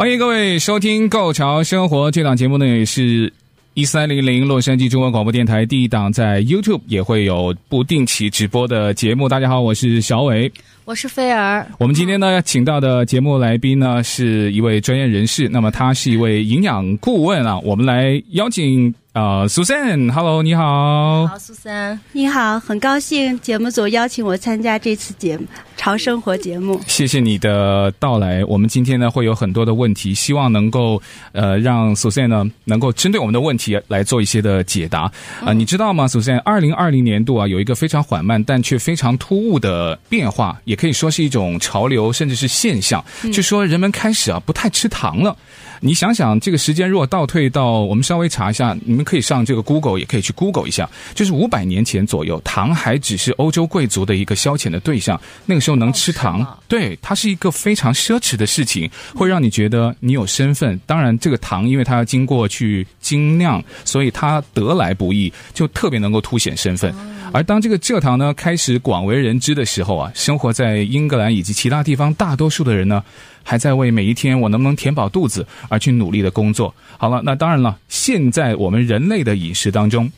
欢迎各位收听《购潮生活》这档节目呢，也是一三零零洛杉矶中文广播电台第一档，在 YouTube 也会有不定期直播的节目。大家好，我是小伟，我是菲儿。我们今天呢，请到的节目来宾呢，是一位专业人士，那么他是一位营养顾问啊。我们来邀请。啊、，Susan，Hello，你好。好，Susan，你好，很高兴节目组邀请我参加这次节目《潮生活》节目。谢谢你的到来。我们今天呢会有很多的问题，希望能够呃让 Susan 呢能够针对我们的问题来做一些的解答。啊、呃，你知道吗，Susan？二零二零年度啊有一个非常缓慢但却非常突兀的变化，也可以说是一种潮流，甚至是现象，就说人们开始啊不太吃糖了。你想想，这个时间如果倒退到我们稍微查一下，你们可以上这个 Google，也可以去 Google 一下，就是五百年前左右，糖还只是欧洲贵族的一个消遣的对象。那个时候能吃糖，对，它是一个非常奢侈的事情，会让你觉得你有身份。当然，这个糖因为它要经过去精酿，所以它得来不易，就特别能够凸显身份。而当这个蔗糖呢开始广为人知的时候啊，生活在英格兰以及其他地方大多数的人呢，还在为每一天我能不能填饱肚子而去努力的工作。好了，那当然了，现在我们人类的饮食当中，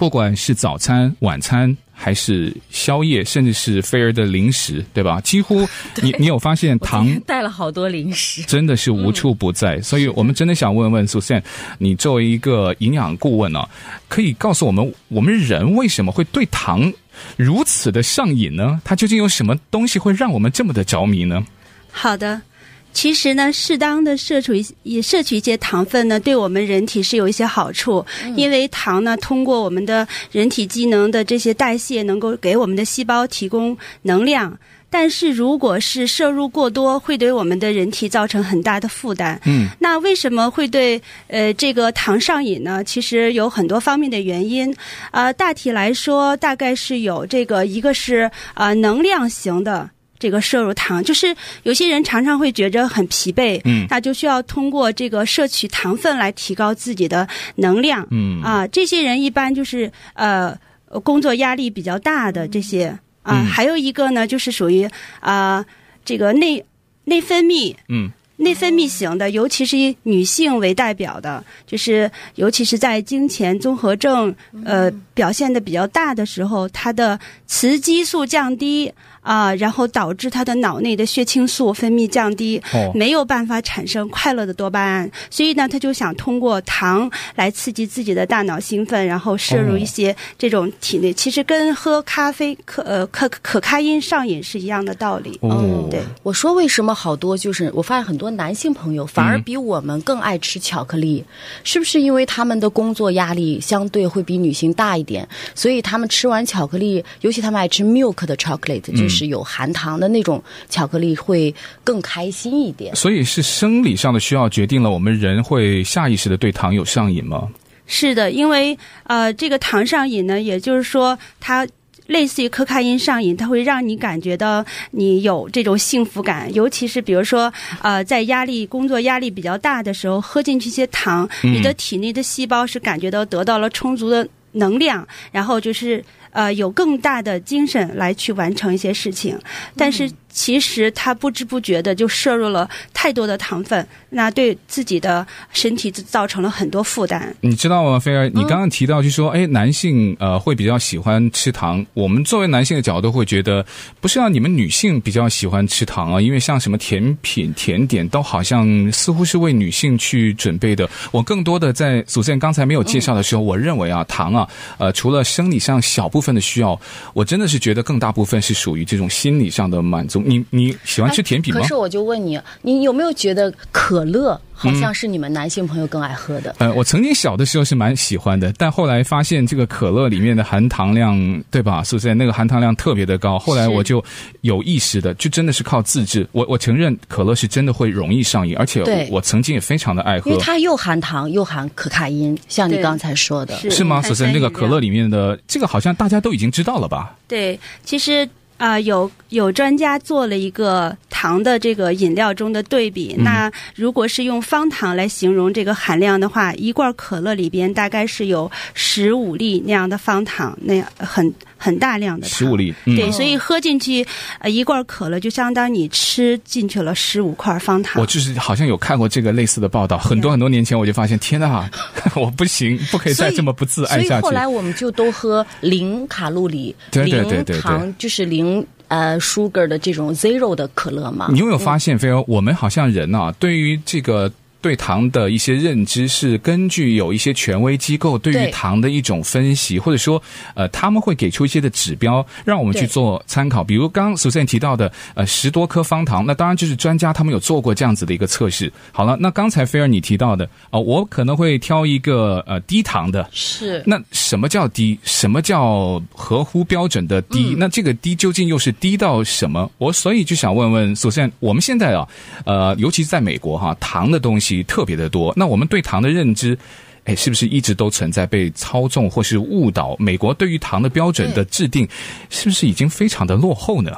不管是早餐、晚餐，还是宵夜，甚至是菲儿的零食，对吧？几乎 你你有发现糖带了好多零食，真的是无处不在。嗯、所以我们真的想问问 Susan，你作为一个营养顾问呢、啊，可以告诉我们，我们人为什么会对糖如此的上瘾呢？它究竟有什么东西会让我们这么的着迷呢？好的。其实呢，适当的摄取也摄取一些糖分呢，对我们人体是有一些好处。因为糖呢，通过我们的人体机能的这些代谢，能够给我们的细胞提供能量。但是，如果是摄入过多，会对我们的人体造成很大的负担。嗯，那为什么会对呃这个糖上瘾呢？其实有很多方面的原因。呃，大体来说，大概是有这个一个是呃能量型的。这个摄入糖，就是有些人常常会觉着很疲惫，嗯，那就需要通过这个摄取糖分来提高自己的能量，嗯。啊，这些人一般就是呃工作压力比较大的这些啊，还有一个呢，就是属于啊这个内内分泌，嗯。内分泌型的，尤其是以女性为代表的，就是尤其是在经前综合症呃表现的比较大的时候，它的雌激素降低啊、呃，然后导致他的脑内的血清素分泌降低，没有办法产生快乐的多巴胺，所以呢，他就想通过糖来刺激自己的大脑兴奋，然后摄入一些这种体内，其实跟喝咖啡可呃可可卡因上瘾是一样的道理。哦，对，我说为什么好多就是我发现很多。男性朋友反而比我们更爱吃巧克力，嗯，是不是因为他们的工作压力相对会比女性大一点，所以他们吃完巧克力，尤其他们爱吃 milk 的 chocolate，就是有含糖的那种巧克力，会更开心一点。所以是生理上的需要决定了我们人会下意识的对糖有上瘾吗？是的，因为呃，这个糖上瘾呢，也就是说它。类似于可卡因上瘾，它会让你感觉到你有这种幸福感，尤其是比如说，呃，在压力、工作压力比较大的时候，喝进去一些糖，你的体内的细胞是感觉到得到了充足的能量，然后就是呃有更大的精神来去完成一些事情，但是。其实他不知不觉的就摄入了太多的糖分，那对自己的身体造成了很多负担。你知道吗，菲儿？你刚刚提到就说，哎，男性呃会比较喜欢吃糖。我们作为男性的角度会觉得，不是让你们女性比较喜欢吃糖啊，因为像什么甜品、甜点都好像似乎是为女性去准备的。我更多的在祖先刚才没有介绍的时候，我认为啊，糖啊，呃，除了生理上小部分的需要，我真的是觉得更大部分是属于这种心理上的满足。你你喜欢吃甜品吗？可是我就问你，你有没有觉得可乐好像是你们男性朋友更爱喝的？呃，我曾经小的时候是蛮喜欢的，但后来发现这个可乐里面的含糖量，对吧？是不是那个含糖量特别的高？后来我就有意识的，就真的是靠自制。我我承认可乐是真的会容易上瘾，而且我，我曾经也非常的爱喝，因为它又含糖又含可卡因，像你刚才说的，是，是吗？首先，那个可乐里面的这个好像大家都已经知道了吧？对，其实。啊、呃，有有专家做了一个糖的这个饮料中的对比。嗯、那如果是用方糖来形容这个含量的话，一罐可乐里边大概是有十五粒那样的方糖，那样很很大量的糖。十五粒，嗯、对，所以喝进去呃一罐可乐就相当于你吃进去了十五块方糖。我就是好像有看过这个类似的报道，很多很多年前我就发现，天哪，我不行，不可以再这么不自爱下去。所以后来我们就都喝零卡路里、对对对对对零糖，就是零。呃，sugar 的这种 zero 的可乐嘛？你有没有发现，菲欧、嗯，我们好像人啊，对于这个。对糖的一些认知是根据有一些权威机构对于糖的一种分析，或者说，呃，他们会给出一些的指标，让我们去做参考。比如刚刚 Suzanne 提到的，呃，十多颗方糖，那当然就是专家他们有做过这样子的一个测试。好了，那刚才菲尔你提到的，啊、呃，我可能会挑一个呃低糖的，是。那什么叫低？什么叫合乎标准的低？嗯、那这个低究竟又是低到什么？我所以就想问问 Suzanne，我们现在啊，呃，尤其是在美国哈，糖的东西。特别的多，那我们对糖的认知，哎，是不是一直都存在被操纵或是误导？美国对于糖的标准的制定，是不是已经非常的落后呢？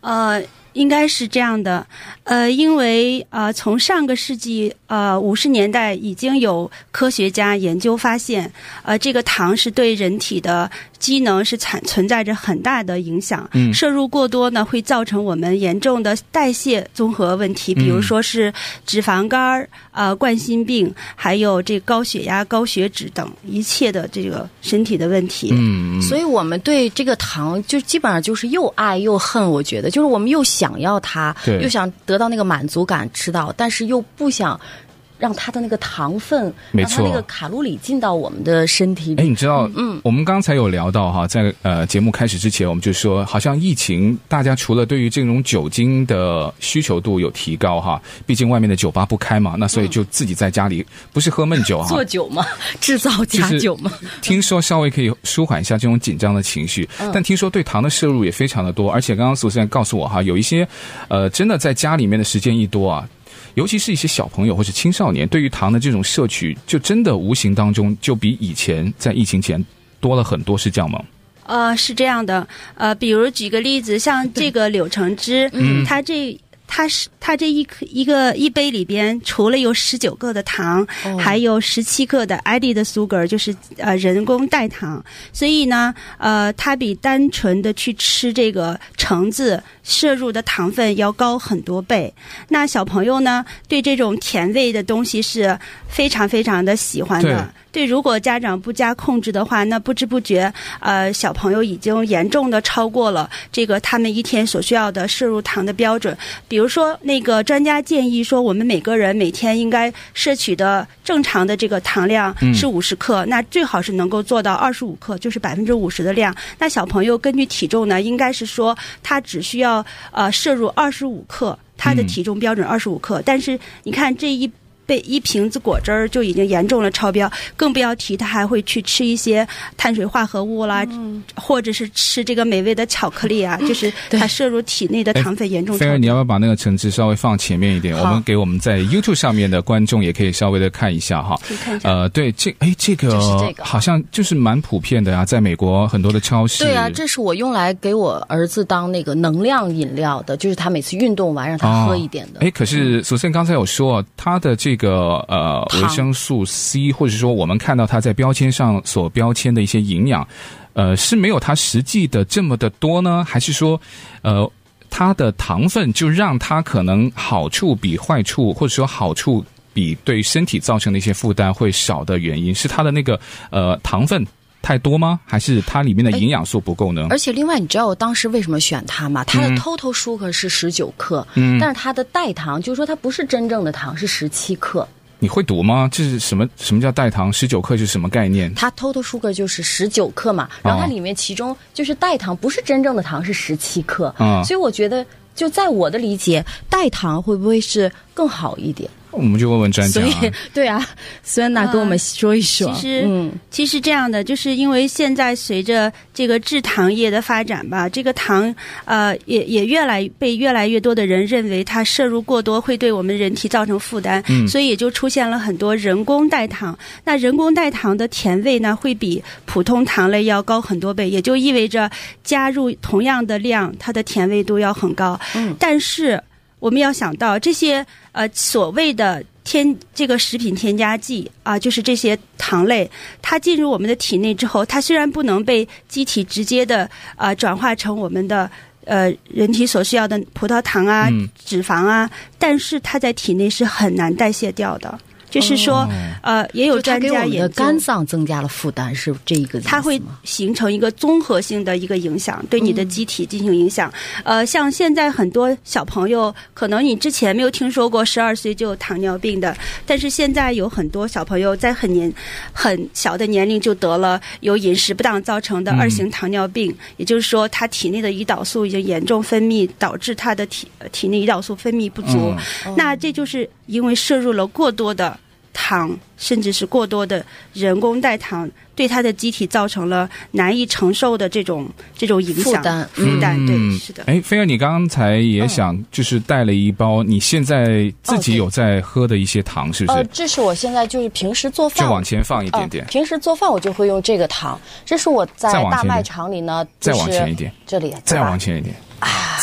呃。应该是这样的，呃，因为呃，从上个世纪呃五十年代已经有科学家研究发现，呃，这个糖是对人体的机能是产存在着很大的影响。嗯，摄入过多呢，会造成我们严重的代谢综合问题，比如说是脂肪肝儿、呃，冠心病，还有这高血压、高血脂等一切的这个身体的问题。嗯，所以我们对这个糖就基本上就是又爱又恨，我觉得就是我们又。想要它，又想得到那个满足感，吃到，但是又不想。让它的那个糖分，没错，让那个卡路里进到我们的身体里。哎，你知道，嗯，我们刚才有聊到哈，在呃节目开始之前，我们就说，好像疫情，大家除了对于这种酒精的需求度有提高哈，毕竟外面的酒吧不开嘛，那所以就自己在家里，不是喝闷酒哈，做酒嘛？制造假酒嘛？听说稍微可以舒缓一下这种紧张的情绪，但听说对糖的摄入也非常的多，而且刚刚苏珊告诉我哈，有一些呃，真的在家里面的时间一多啊。尤其是一些小朋友或是青少年，对于糖的这种摄取，就真的无形当中就比以前在疫情前多了很多，是这样吗？呃，是这样的。呃，比如举个例子，像这个柳橙汁，嗯，它这。它是它这一颗一个一杯里边，除了有十九个的糖，哦、还有十七个的 added sugar，就是呃人工代糖。所以呢，呃，它比单纯的去吃这个橙子摄入的糖分要高很多倍。那小朋友呢，对这种甜味的东西是非常非常的喜欢的。对，如果家长不加控制的话，那不知不觉，呃，小朋友已经严重的超过了这个他们一天所需要的摄入糖的标准。比如说，那个专家建议说，我们每个人每天应该摄取的正常的这个糖量是五十克，嗯、那最好是能够做到二十五克，就是百分之五十的量。那小朋友根据体重呢，应该是说他只需要呃摄入二十五克，他的体重标准二十五克。嗯、但是你看这一。被一瓶子果汁儿就已经严重了超标，更不要提他还会去吃一些碳水化合物啦，嗯、或者是吃这个美味的巧克力啊，就是他摄入体内的糖分严重超标。菲儿，你要不要把那个橙汁稍微放前面一点？我们给我们在 YouTube 上面的观众也可以稍微的看一下哈。可以看一下。呃，对，这哎，这个这个好像就是蛮普遍的呀，在美国很多的超市。对啊，这是我用来给我儿子当那个能量饮料的，就是他每次运动完让他喝一点的。哎、哦，可是首先刚才有说他的这个。个呃维生素 C，或者说我们看到它在标签上所标签的一些营养，呃是没有它实际的这么的多呢？还是说呃它的糖分就让它可能好处比坏处，或者说好处比对身体造成的一些负担会少的原因，是它的那个呃糖分太多吗？还是它里面的营养素不够呢？而且另外，你知道我当时为什么选它吗？它的 total sugar 是十九克，嗯，但是它的代糖，就是说它不是真正的糖，是十七克。你会读吗？这是什么？什么叫代糖？十九克是什么概念？它 total sugar 就是十九克嘛，然后它里面其中就是代糖，不是真正的糖，是十七克。嗯，所以我觉得。就在我的理解，代糖会不会是更好一点？我们就问问专家。所以，对啊，孙安娜跟我们说一说。呃、其实，嗯，其实这样的，就是因为现在随着这个制糖业的发展吧，这个糖呃也也越来被越来越多的人认为它摄入过多会对我们人体造成负担，嗯，所以也就出现了很多人工代糖。那人工代糖的甜味呢，会比普通糖类要高很多倍，也就意味着加入同样的量，它的甜味度要很高。嗯，但是。我们要想到这些呃所谓的添这个食品添加剂啊，就是这些糖类，它进入我们的体内之后，它虽然不能被机体直接的呃转化成我们的呃人体所需要的葡萄糖啊、脂肪啊，但是它在体内是很难代谢掉的。就是说，哦、呃，也有专家研究，肝脏增加了负担，是这一个？它会形成一个综合性的一个影响，对你的机体进行影响。嗯、呃，像现在很多小朋友，可能你之前没有听说过十二岁就有糖尿病的，但是现在有很多小朋友在很年很小的年龄就得了由饮食不当造成的二型糖尿病，嗯、也就是说，他体内的胰岛素已经严重分泌，导致他的体体内胰岛素分泌不足。嗯、那这就是因为摄入了过多的。糖，甚至是过多的人工代糖，对他的机体造成了难以承受的这种这种影响负担负担。对，是的。哎，菲儿，你刚才也想就是带了一包，你现在自己有在喝的一些糖，是不是？呃，这是我现在就是平时做饭，就往前放一点点。平时做饭我就会用这个糖，这是我在大卖场里呢，再往前一点，这里再往前一点啊，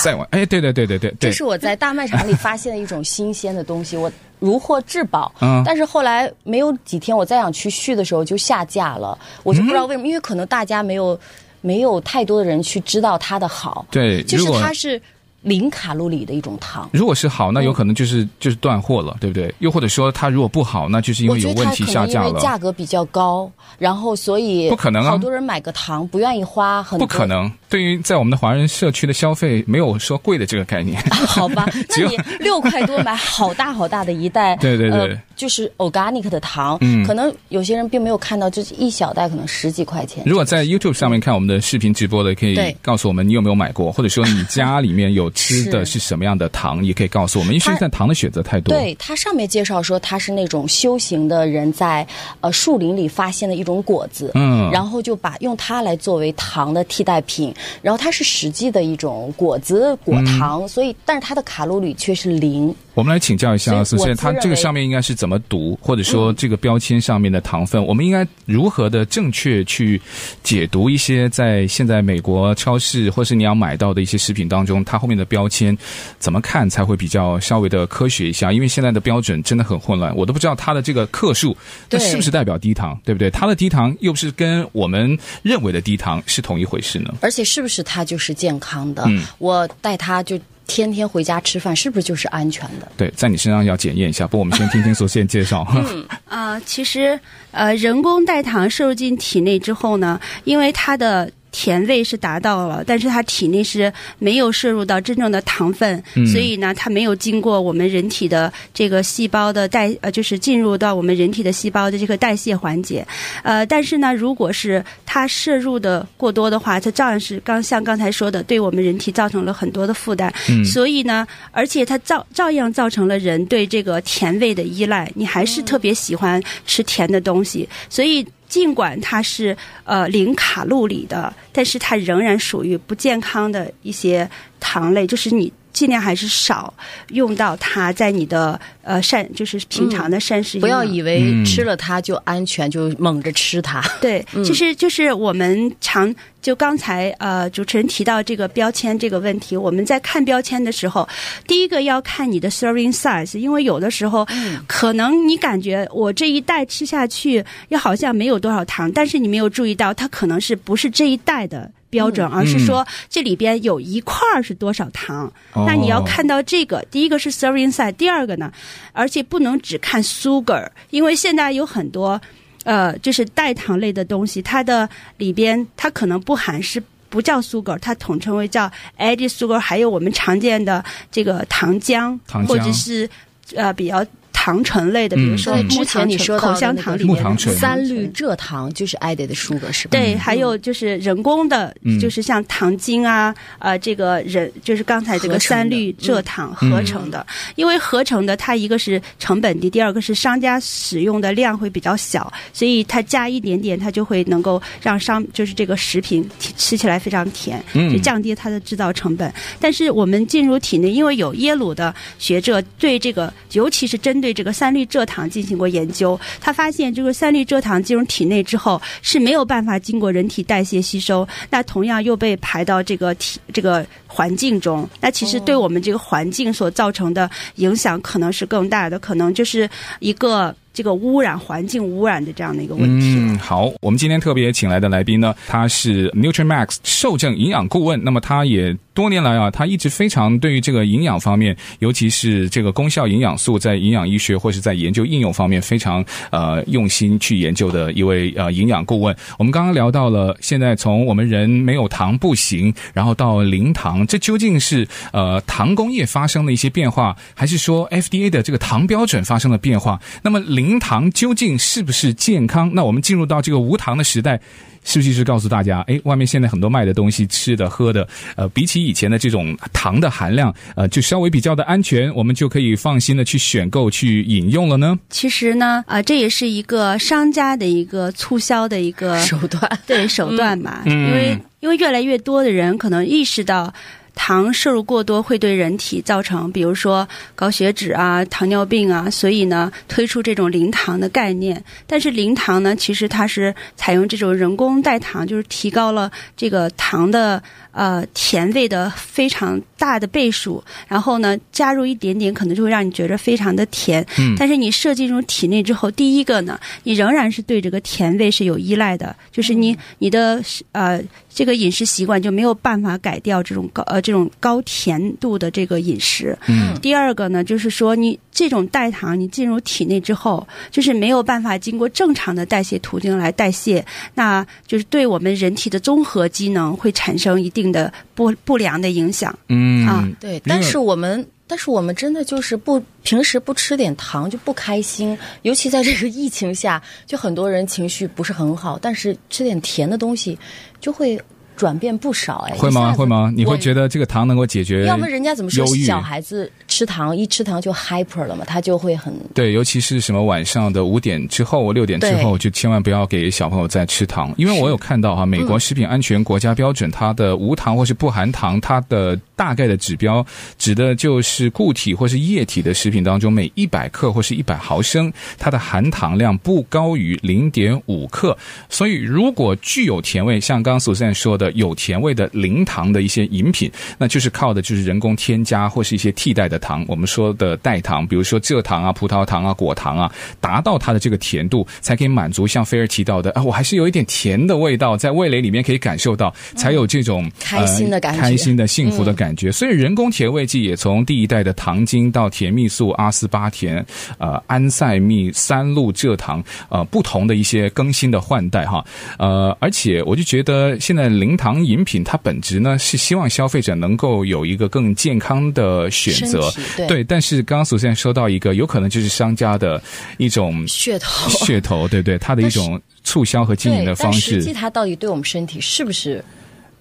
再往哎，对对对对对，这是我在大卖场里发现的一种新鲜的东西，我。如获至宝，嗯，但是后来没有几天，我再想去续的时候就下架了，我就不知道为什么，嗯、因为可能大家没有没有太多的人去知道它的好，对，就是它是。零卡路里的一种糖，如果是好，那有可能就是、嗯、就是断货了，对不对？又或者说它如果不好，那就是因为有问题下架了。因为价格比较高，然后所以不可能啊，好多人买个糖不愿意花很多。不可能，对于在我们的华人社区的消费，没有说贵的这个概念。好吧，那你 六块多买好大好大的一袋，对对对、呃，就是 organic 的糖，嗯，可能有些人并没有看到，就是一小袋可能十几块钱。如果在 YouTube 上面看我们的视频直播的，可以告诉我们你有没有买过，或者说你家里面有吃的 是什么？样的糖也可以告诉我们，因为现在糖的选择太多。对，它上面介绍说，它是那种修行的人在呃树林里发现的一种果子，嗯，然后就把用它来作为糖的替代品，然后它是实际的一种果子果糖，嗯、所以但是它的卡路里却是零。我们来请教一下，首先它这个上面应该是怎么读，或者说这个标签上面的糖分，嗯、我们应该如何的正确去解读一些在现在美国超市或是你要买到的一些食品当中，它后面的标签怎么看才会比较稍微的科学一下？因为现在的标准真的很混乱，我都不知道它的这个克数，那是不是代表低糖，对不对？它的低糖又不是跟我们认为的低糖是同一回事呢？而且是不是它就是健康的？嗯，我带它就。天天回家吃饭是不是就是安全的？对，在你身上要检验一下。不过我们先听听苏茜介绍。嗯啊、呃，其实呃，人工代糖摄入进体内之后呢，因为它的。甜味是达到了，但是它体内是没有摄入到真正的糖分，嗯、所以呢，它没有经过我们人体的这个细胞的代呃，就是进入到我们人体的细胞的这个代谢环节。呃，但是呢，如果是它摄入的过多的话，它照样是刚像刚才说的，对我们人体造成了很多的负担。嗯、所以呢，而且它照照样造成了人对这个甜味的依赖，你还是特别喜欢吃甜的东西，所以。尽管它是呃零卡路里的，但是它仍然属于不健康的一些糖类，就是你。尽量还是少用到它，在你的呃膳，就是平常的膳食、嗯。不要以为吃了它就安全，嗯、就猛着吃它。对，其实就是我们常就刚才呃主持人提到这个标签这个问题，我们在看标签的时候，第一个要看你的 serving size，因为有的时候、嗯、可能你感觉我这一袋吃下去又好像没有多少糖，但是你没有注意到它可能是不是这一袋的。标准，而是说这里边有一块儿是多少糖？嗯、那你要看到这个，第一个是 serving size，第二个呢，而且不能只看 sugar，因为现在有很多呃，就是代糖类的东西，它的里边它可能不含是不叫 sugar，它统称为叫 added sugar，还有我们常见的这个糖浆，糖浆或者是呃比较。糖醇类的，比如说之前你说的口香糖里面三氯蔗糖就是 added sugar 是吧？对，还有就是人工的，就是像糖精啊，呃，这个人就是刚才这个三氯蔗糖合成的，因为合成的它一个是成本低，第二个是商家使用的量会比较小，所以它加一点点，它就会能够让商就是这个食品吃起来非常甜，就降低它的制造成本。但是我们进入体内，因为有耶鲁的学者对这个，尤其是针对这个三氯蔗糖进行过研究，他发现这个三氯蔗糖进入体内之后是没有办法经过人体代谢吸收，那同样又被排到这个体这个环境中，那其实对我们这个环境所造成的影响可能是更大的，可能就是一个。这个污染环境污染的这样的一个问题。嗯，好，我们今天特别请来的来宾呢，他是 NutriMax 受证营养顾问。那么他也多年来啊，他一直非常对于这个营养方面，尤其是这个功效营养素在营养医学或是在研究应用方面非常呃用心去研究的一位呃营养顾问。我们刚刚聊到了，现在从我们人没有糖不行，然后到零糖，这究竟是呃糖工业发生的一些变化，还是说 FDA 的这个糖标准发生了变化？那么零糖究竟是不是健康？那我们进入到这个无糖的时代，是不是是告诉大家，哎，外面现在很多卖的东西，吃的喝的，呃，比起以前的这种糖的含量，呃，就稍微比较的安全，我们就可以放心的去选购去饮用了呢？其实呢，啊、呃，这也是一个商家的一个促销的一个手段，对手段嘛，嗯、因为因为越来越多的人可能意识到。糖摄入过多会对人体造成，比如说高血脂啊、糖尿病啊，所以呢，推出这种零糖的概念。但是零糖呢，其实它是采用这种人工代糖，就是提高了这个糖的。呃，甜味的非常大的倍数，然后呢，加入一点点，可能就会让你觉着非常的甜。嗯，但是你摄进入体内之后，第一个呢，你仍然是对这个甜味是有依赖的，就是你你的呃这个饮食习惯就没有办法改掉这种高呃这种高甜度的这个饮食。嗯，第二个呢，就是说你这种代糖你进入体内之后，就是没有办法经过正常的代谢途径来代谢，那就是对我们人体的综合机能会产生一定。的不不良的影响，嗯啊，对，但是我们，但是我们真的就是不平时不吃点糖就不开心，尤其在这个疫情下，就很多人情绪不是很好，但是吃点甜的东西就会。转变不少哎，会吗？会吗？你会觉得这个糖能够解决？要么人家怎么说小孩子吃糖一吃糖就 hyper 了嘛？他就会很对，尤其是什么晚上的五点之后、六点之后，就千万不要给小朋友再吃糖，因为我有看到哈，美国食品安全国家标准，它的无糖或是不含糖，它的大概的指标指的就是固体或是液体的食品当中，每一百克或是一百毫升，它的含糖量不高于零点五克。所以如果具有甜味，像刚刚 Suzanne 说的。有甜味的零糖的一些饮品，那就是靠的就是人工添加或是一些替代的糖，我们说的代糖，比如说蔗糖啊、葡萄糖啊、果糖啊，达到它的这个甜度，才可以满足像菲儿提到的啊，我还是有一点甜的味道在味蕾里面可以感受到，才有这种、嗯、开心的感觉、呃、开心的幸福的感觉。所以人工甜味剂也从第一代的糖精到甜蜜素、阿斯巴甜、呃安赛蜜、三鹿蔗糖，呃不同的一些更新的换代哈，呃而且我就觉得现在零糖饮品它本质呢是希望消费者能够有一个更健康的选择，对，对。但是刚刚首先说到一个，有可能就是商家的一种噱头，噱头，对对，它的一种促销和经营的方式。实际它到底对我们身体是不是？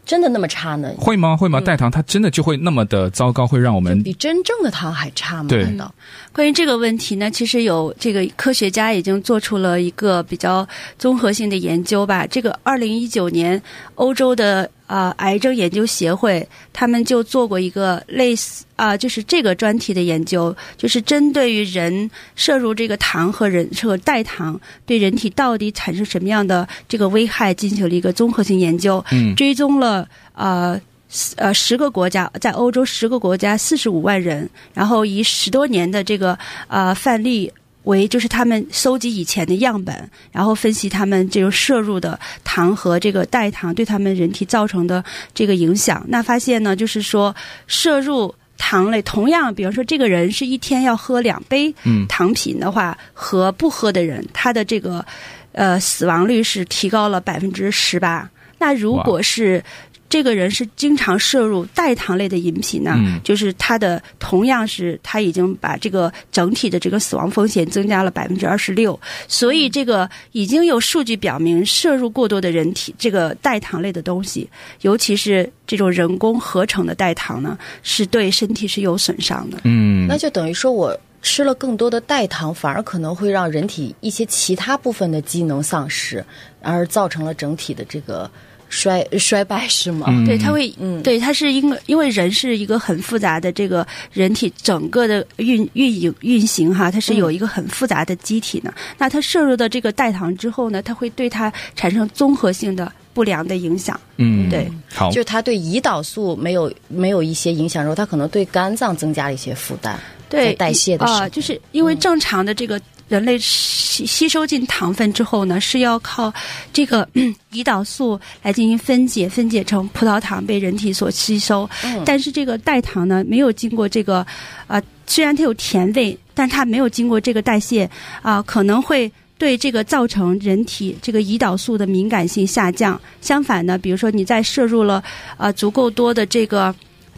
真的那么差呢？会吗？会吗？代糖它真的就会那么的糟糕，会让我们比真正的糖还差吗？对。关于这个问题呢，其实有这个科学家已经做出了一个比较综合性的研究吧。这个二零一九年，欧洲的啊、呃、癌症研究协会他们就做过一个类似啊、呃，就是这个专题的研究，就是针对于人摄入这个糖和人这个代糖对人体到底产生什么样的这个危害进行了一个综合性研究，嗯，追踪了呃。呃，十个国家，在欧洲十个国家，四十五万人，然后以十多年的这个呃范例为，就是他们搜集以前的样本，然后分析他们这种摄入的糖和这个代糖对他们人体造成的这个影响。那发现呢，就是说摄入糖类，同样，比方说这个人是一天要喝两杯糖品的话，嗯、和不喝的人，他的这个呃死亡率是提高了百分之十八。那如果是这个人是经常摄入代糖类的饮品呢，嗯、就是他的同样是他已经把这个整体的这个死亡风险增加了百分之二十六。所以这个已经有数据表明，摄入过多的人体这个代糖类的东西，尤其是这种人工合成的代糖呢，是对身体是有损伤的。嗯，那就等于说我。吃了更多的代糖，反而可能会让人体一些其他部分的机能丧失，而造成了整体的这个衰衰败，是吗？嗯、对，它会，嗯，对，它是因为因为人是一个很复杂的这个人体整个的运运营运行哈，它是有一个很复杂的机体呢。嗯、那它摄入的这个代糖之后呢，它会对它产生综合性的不良的影响。嗯，对，好，就是它对胰岛素没有没有一些影响，然后它可能对肝脏增加了一些负担。对，代谢的时候，啊，就是因为正常的这个人类吸吸收进糖分之后呢，是要靠这个 胰岛素来进行分解，分解成葡萄糖被人体所吸收。嗯，但是这个代糖呢，没有经过这个，呃，虽然它有甜味，但它没有经过这个代谢，啊，可能会对这个造成人体这个胰岛素的敏感性下降。相反呢，比如说你在摄入了呃足够多的这个。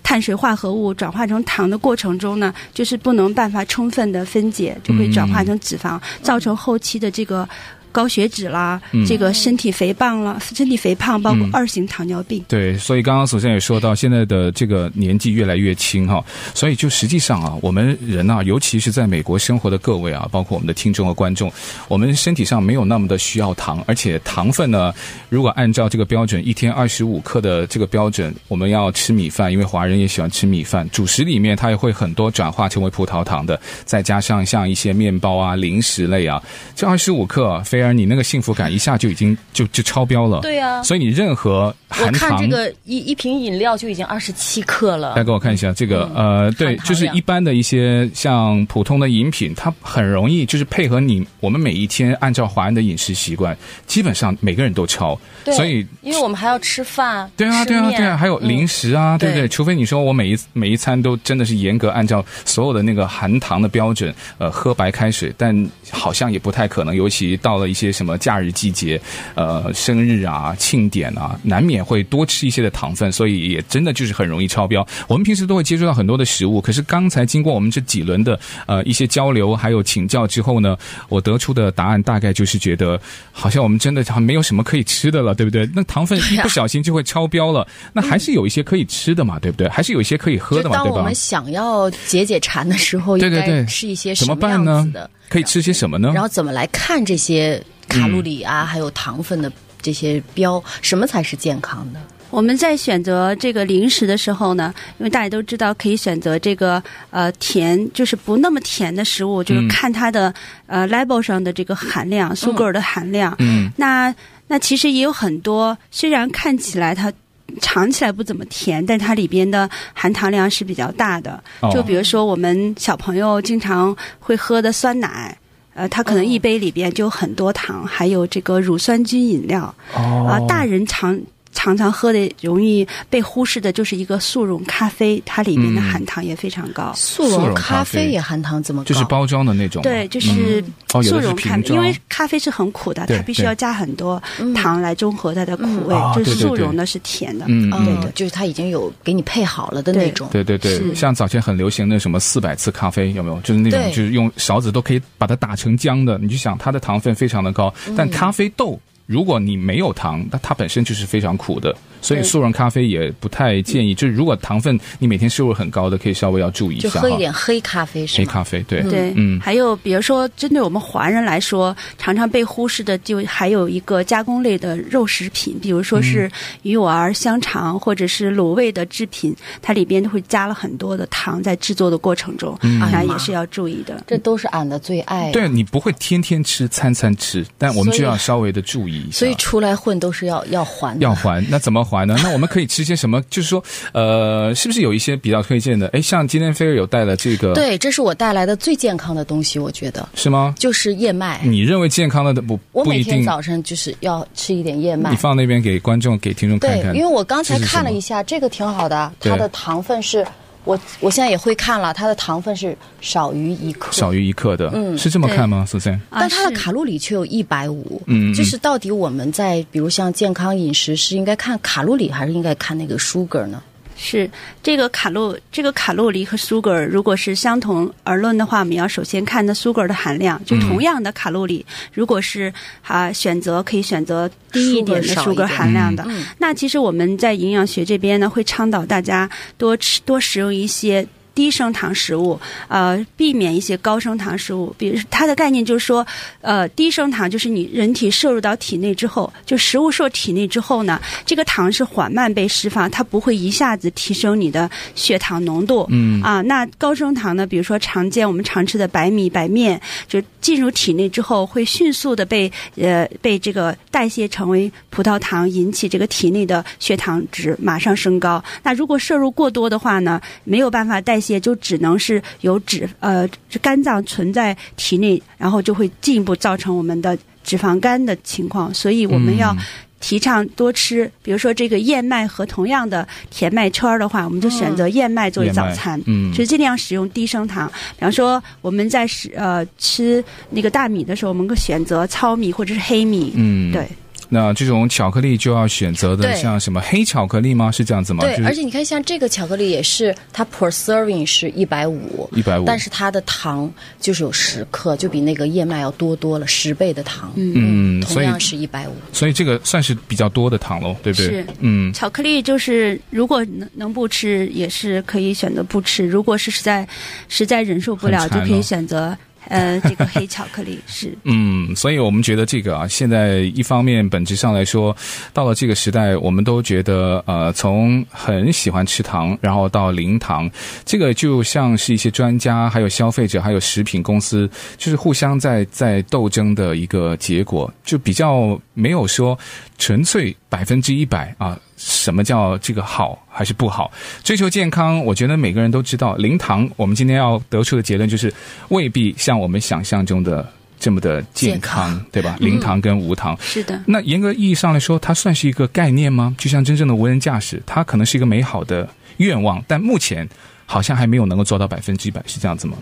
碳水化合物转化成糖的过程中呢，就是不能办法充分的分解，就会转化成脂肪，造成后期的这个。高血脂啦，嗯、这个身体肥胖了，身体肥胖包括二型糖尿病。对，所以刚刚首先也说到，现在的这个年纪越来越轻哈，所以就实际上啊，我们人啊，尤其是在美国生活的各位啊，包括我们的听众和观众，我们身体上没有那么的需要糖，而且糖分呢，如果按照这个标准，一天二十五克的这个标准，我们要吃米饭，因为华人也喜欢吃米饭，主食里面它也会很多转化成为葡萄糖的，再加上像一些面包啊、零食类啊，这二十五克啊，非而你那个幸福感一下就已经就就超标了，对呀、啊，所以你任何含糖，我看这个一一瓶饮料就已经二十七克了。来给我看一下这个，嗯、呃，对，就是一般的一些像普通的饮品，它很容易就是配合你我们每一天按照华人的饮食习惯，基本上每个人都超，对所以因为我们还要吃饭，对啊，对啊，对啊，还有零食啊，嗯、对不对？对，除非你说我每一每一餐都真的是严格按照所有的那个含糖的标准，呃，喝白开水，但好像也不太可能，尤其到了一些什么假日季节。呃，生日啊、庆典啊，难免会多吃一些的糖分，所以也真的就是很容易超标。我们平时都会接触到很多的食物，可是刚才经过我们这几轮的呃一些交流还有请教之后呢，我得出的答案大概就是觉得，好像我们真的还没有什么可以吃的了，对不对？那糖分一不小心就会超标了，那还是有一些可以吃的嘛，对不对？还是有一些可以喝的嘛，对吧？当我们想要解解馋的时候，对对对，吃一些什么办呢？可以吃些什么呢？然后怎么来看这些？卡路里啊，还有糖分的这些标，什么才是健康的？我们在选择这个零食的时候呢，因为大家都知道可以选择这个呃甜，就是不那么甜的食物，就是看它的呃 label 上的这个含量，sugar 的含量。嗯。那那其实也有很多，虽然看起来它尝起来不怎么甜，但它里边的含糖量是比较大的。就比如说我们小朋友经常会喝的酸奶。呃，它可能一杯里边就有很多糖，哦、还有这个乳酸菌饮料。哦，啊，大人常。常常喝的容易被忽视的就是一个速溶咖啡，它里面的含糖也非常高。速溶咖啡也含糖这么高？就是包装的那种。对，就是速溶咖啡，因为咖啡是很苦的，它必须要加很多糖来中和它的苦味。就是速溶的是甜的，嗯，对对，就是它已经有给你配好了的那种。对对对，像早前很流行的什么四百次咖啡，有没有？就是那种就是用勺子都可以把它打成浆的。你就想它的糖分非常的高，但咖啡豆。如果你没有糖，那它本身就是非常苦的。所以速溶咖啡也不太建议，就是如果糖分你每天摄入很高的，可以稍微要注意一下。就喝一点黑咖啡是吗？黑咖啡对对，嗯。还有比如说，针对我们华人来说，常常被忽视的就还有一个加工类的肉食品，比如说是鱼丸、香肠或者是卤味的制品，它里边都会加了很多的糖在制作的过程中，那也是要注意的。这都是俺的最爱。对，你不会天天吃，餐餐吃，但我们就要稍微的注意一下。所以出来混都是要要还，要还。那怎么还？那我们可以吃些什么？就是说，呃，是不是有一些比较推荐的？哎，像今天菲儿有带了这个，对，这是我带来的最健康的东西，我觉得是吗？就是燕麦。你认为健康的不？我每天早晨就是要吃一点燕麦。你放那边给观众、给听众看看。对，因为我刚才看了一下，这个挺好的，它的糖分是我我现在也会看了，它的糖分是少于一克，少于一克的，嗯，是这么看吗？Suzanne，但它的卡路里却有一百五，嗯，就是到底我们在比如像健康饮食是应该看卡路里，还是应该看那个 sugar 呢？是这个卡路这个卡路里和 sugar 如果是相同而论的话，我们要首先看的 sugar 的含量。就同样的卡路里，嗯、如果是啊选择可以选择低一点的 sugar 含量的，嗯、那其实我们在营养学这边呢，会倡导大家多吃多食用一些。低升糖食物，呃，避免一些高升糖食物。比如它的概念就是说，呃，低升糖就是你人体摄入到体内之后，就食物摄体内之后呢，这个糖是缓慢被释放，它不会一下子提升你的血糖浓度。嗯啊，那高升糖呢，比如说常见我们常吃的白米、白面，就进入体内之后会迅速的被呃被这个代谢成为葡萄糖，引起这个体内的血糖值马上升高。那如果摄入过多的话呢，没有办法代谢。就只能是由脂呃肝脏存在体内，然后就会进一步造成我们的脂肪肝的情况。所以我们要提倡多吃，嗯、比如说这个燕麦和同样的甜麦圈儿的话，我们就选择燕麦作为早餐，嗯，就尽量使用低升糖。比方说我们在食呃吃那个大米的时候，我们可选择糙米或者是黑米，嗯，对。那这种巧克力就要选择的像什么黑巧克力吗？是这样子吗？对，就是、而且你看，像这个巧克力也是，它 per serving 是一百五，一百五，但是它的糖就是有十克，就比那个燕麦要多多了十倍的糖。嗯，同样是一百五，所以这个算是比较多的糖喽，对不对？是，嗯，巧克力就是如果能能不吃，也是可以选择不吃；如果是实在实在忍受不了，就可以选择。呃，这个黑巧克力是 嗯，所以我们觉得这个啊，现在一方面本质上来说，到了这个时代，我们都觉得呃，从很喜欢吃糖，然后到零糖，这个就像是一些专家、还有消费者、还有食品公司，就是互相在在斗争的一个结果，就比较没有说纯粹百分之一百啊。什么叫这个好还是不好？追求健康，我觉得每个人都知道。零糖，我们今天要得出的结论就是，未必像我们想象中的这么的健康，健康对吧？零糖跟无糖，嗯、是的。那严格意义上来说，它算是一个概念吗？就像真正的无人驾驶，它可能是一个美好的愿望，但目前好像还没有能够做到百分之百，是这样子吗？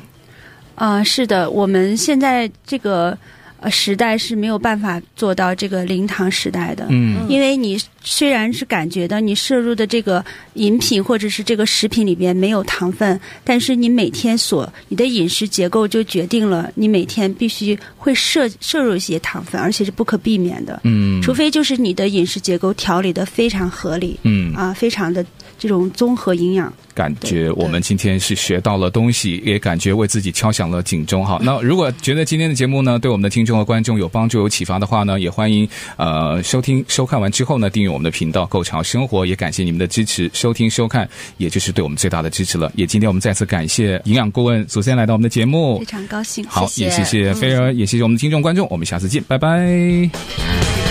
啊、呃，是的。我们现在这个。时代是没有办法做到这个零糖时代的，嗯，因为你虽然是感觉到你摄入的这个饮品或者是这个食品里边没有糖分，但是你每天所你的饮食结构就决定了你每天必须会摄摄入一些糖分，而且是不可避免的，嗯，除非就是你的饮食结构调理的非常合理，嗯，啊，非常的这种综合营养。感觉我们今天是学到了东西，也感觉为自己敲响了警钟。好，那如果觉得今天的节目呢，对我们的听众和观众有帮助、有启发的话呢，也欢迎呃收听、收看完之后呢，订阅我们的频道“购潮生活”。也感谢你们的支持，收听、收看，也就是对我们最大的支持了。也今天我们再次感谢营养顾问祖先来到我们的节目，非常高兴。好，谢谢也谢谢菲儿，嗯、也谢谢我们的听众观众，我们下次见，拜拜。